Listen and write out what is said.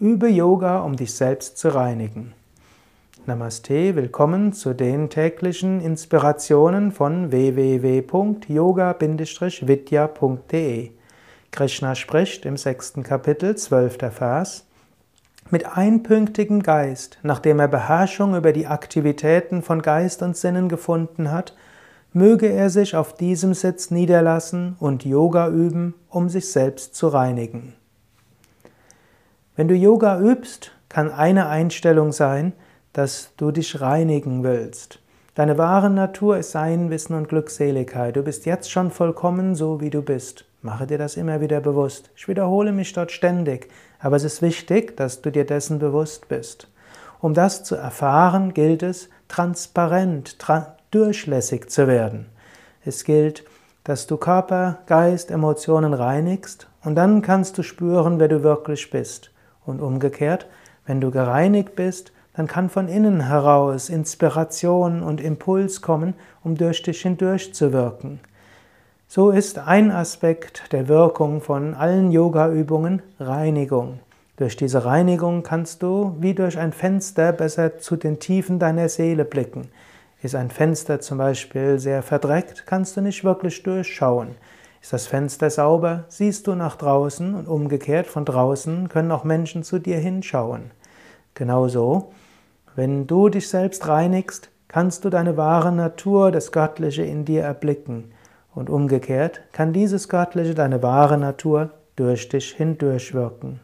Übe Yoga, um dich selbst zu reinigen. Namaste, willkommen zu den täglichen Inspirationen von www.yoga-vidya.de. Krishna spricht im sechsten Kapitel, zwölfter Vers. Mit einpünktigem Geist, nachdem er Beherrschung über die Aktivitäten von Geist und Sinnen gefunden hat, möge er sich auf diesem Sitz niederlassen und Yoga üben, um sich selbst zu reinigen. Wenn du Yoga übst, kann eine Einstellung sein, dass du dich reinigen willst. Deine wahre Natur ist Sein, Wissen und Glückseligkeit. Du bist jetzt schon vollkommen so, wie du bist. Mache dir das immer wieder bewusst. Ich wiederhole mich dort ständig, aber es ist wichtig, dass du dir dessen bewusst bist. Um das zu erfahren, gilt es, transparent, tra durchlässig zu werden. Es gilt, dass du Körper, Geist, Emotionen reinigst und dann kannst du spüren, wer du wirklich bist. Und umgekehrt, wenn du gereinigt bist, dann kann von innen heraus Inspiration und Impuls kommen, um durch dich hindurch zu wirken. So ist ein Aspekt der Wirkung von allen Yoga-Übungen Reinigung. Durch diese Reinigung kannst du wie durch ein Fenster besser zu den Tiefen deiner Seele blicken. Ist ein Fenster zum Beispiel sehr verdreckt, kannst du nicht wirklich durchschauen. Ist das Fenster sauber, siehst du nach draußen und umgekehrt von draußen können auch Menschen zu dir hinschauen. Genauso, wenn du dich selbst reinigst, kannst du deine wahre Natur, das Göttliche in dir erblicken. Und umgekehrt kann dieses Göttliche, deine wahre Natur, durch dich hindurchwirken.